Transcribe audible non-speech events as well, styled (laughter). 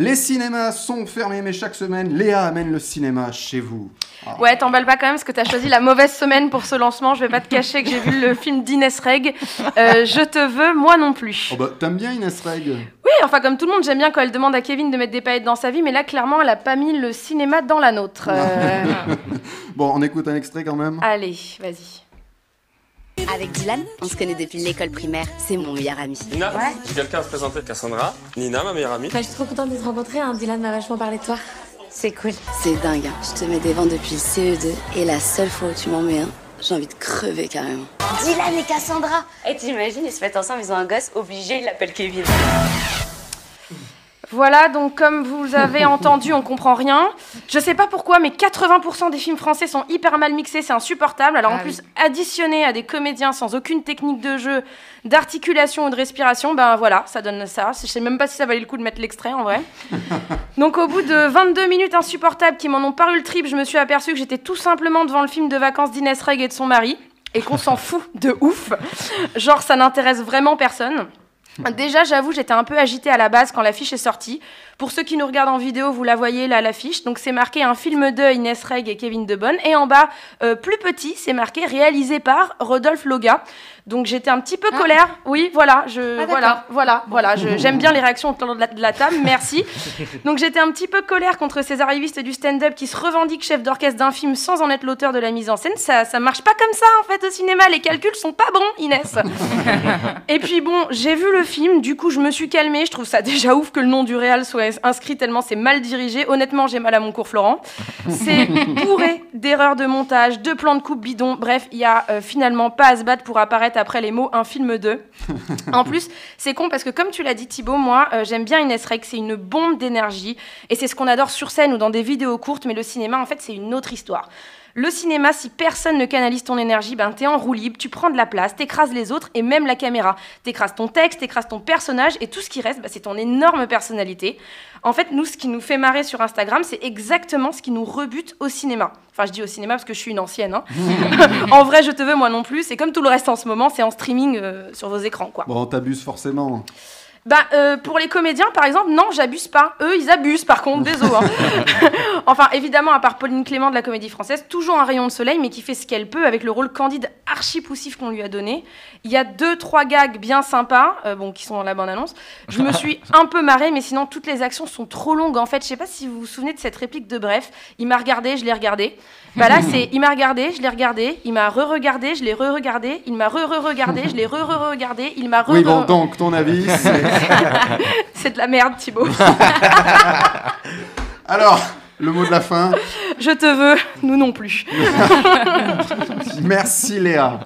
Les cinémas sont fermés, mais chaque semaine, Léa amène le cinéma chez vous. Ah. Ouais, t'emballes pas quand même parce que t'as choisi la mauvaise semaine pour ce lancement. Je vais pas te cacher que j'ai vu le (laughs) film d'Inès Reg. Euh, je te veux, moi non plus. Oh bah, t'aimes bien Inès Reg? Oui, enfin, comme tout le monde, j'aime bien quand elle demande à Kevin de mettre des paillettes dans sa vie, mais là, clairement, elle a pas mis le cinéma dans la nôtre. Euh. (laughs) bon, on écoute un extrait quand même Allez, vas-y. Avec Dylan, on se connaît depuis l'école primaire. C'est mon meilleur ami. Nina, ouais. quelqu'un à se présenter Cassandra. Nina, ma meilleure amie. Bah, je suis trop contente de te rencontrer. Hein. Dylan m'a vachement parlé de toi. C'est cool. C'est dingue. Hein. Je te mets des vents depuis le CE2 et la seule fois où tu m'en mets un, j'ai envie de crever carrément. Dylan et Cassandra. Et t'imagines, ils se mettent ensemble, ils ont un gosse obligé, ils l'appellent Kevin. Voilà, donc comme vous avez (laughs) entendu, on comprend rien. Je sais pas pourquoi, mais 80% des films français sont hyper mal mixés, c'est insupportable. Alors en ah plus, additionné à des comédiens sans aucune technique de jeu, d'articulation ou de respiration, ben voilà, ça donne ça. Je sais même pas si ça valait le coup de mettre l'extrait en vrai. (laughs) donc au bout de 22 minutes insupportables qui m'en ont paru le trip, je me suis aperçu que j'étais tout simplement devant le film de vacances d'Inès Reg et de son mari et qu'on s'en (laughs) fout de ouf. Genre, ça n'intéresse vraiment personne. Déjà, j'avoue, j'étais un peu agitée à la base quand l'affiche est sortie. Pour ceux qui nous regardent en vidéo, vous la voyez là, l'affiche. Donc, c'est marqué un film de Inès et Kevin Debonne. Et en bas, euh, plus petit, c'est marqué réalisé par Rodolphe Loga. Donc j'étais un petit peu ah. colère. Oui, voilà, je, ah, voilà, voilà, voilà. J'aime bien les réactions autour de la, table. (laughs) Merci. Donc j'étais un petit peu colère contre ces arrivistes du stand-up qui se revendiquent chef d'orchestre d'un film sans en être l'auteur de la mise en scène. Ça, ça marche pas comme ça en fait au cinéma. Les calculs sont pas bons, Inès. (laughs) Et puis bon, j'ai vu le film. Du coup, je me suis calmée. Je trouve ça déjà ouf que le nom du réal soit inscrit tellement c'est mal dirigé. Honnêtement, j'ai mal à mon cours Florent. C'est (laughs) bourré d'erreurs de montage, de plans de coupe bidon. Bref, il y a euh, finalement pas à se battre pour apparaître après les mots un film 2. (laughs) en plus, c'est con parce que comme tu l'as dit Thibaut, moi euh, j'aime bien Inès Reg, c'est une bombe d'énergie et c'est ce qu'on adore sur scène ou dans des vidéos courtes, mais le cinéma en fait c'est une autre histoire. Le cinéma, si personne ne canalise ton énergie, ben t'es en roue libre, tu prends de la place, t'écrases les autres et même la caméra. T'écrases ton texte, t'écrases ton personnage et tout ce qui reste, ben, c'est ton énorme personnalité. En fait, nous, ce qui nous fait marrer sur Instagram, c'est exactement ce qui nous rebute au cinéma. Enfin, je dis au cinéma parce que je suis une ancienne. Hein. (laughs) en vrai, je te veux, moi non plus. Et comme tout le reste en ce moment, c'est en streaming euh, sur vos écrans. Quoi. Bon, t'abuses forcément. Bah, euh, pour les comédiens, par exemple, non, j'abuse pas. Eux, ils abusent, par contre, désolé. Hein. (laughs) enfin, évidemment, à part Pauline Clément de la Comédie Française, toujours un rayon de soleil, mais qui fait ce qu'elle peut avec le rôle candide archi poussif qu'on lui a donné. Il y a deux, trois gags bien sympas, euh, bon, qui sont dans la bande-annonce. Je me suis un peu marrée, mais sinon, toutes les actions sont trop longues. En fait, je sais pas si vous vous souvenez de cette réplique de Bref. Il m'a regardé, je l'ai regardé. Bah là, c'est il m'a regardé, je l'ai regardé, il m'a re-regardé, je l'ai re-regardé, il m'a re-re-regardé, je l'ai re-re-regardé, il m'a re Oui, bon, donc, ton avis, c'est... de la merde, Thibaut. (laughs) Alors, le mot de la fin Je te veux, nous non plus. (laughs) Merci Léa.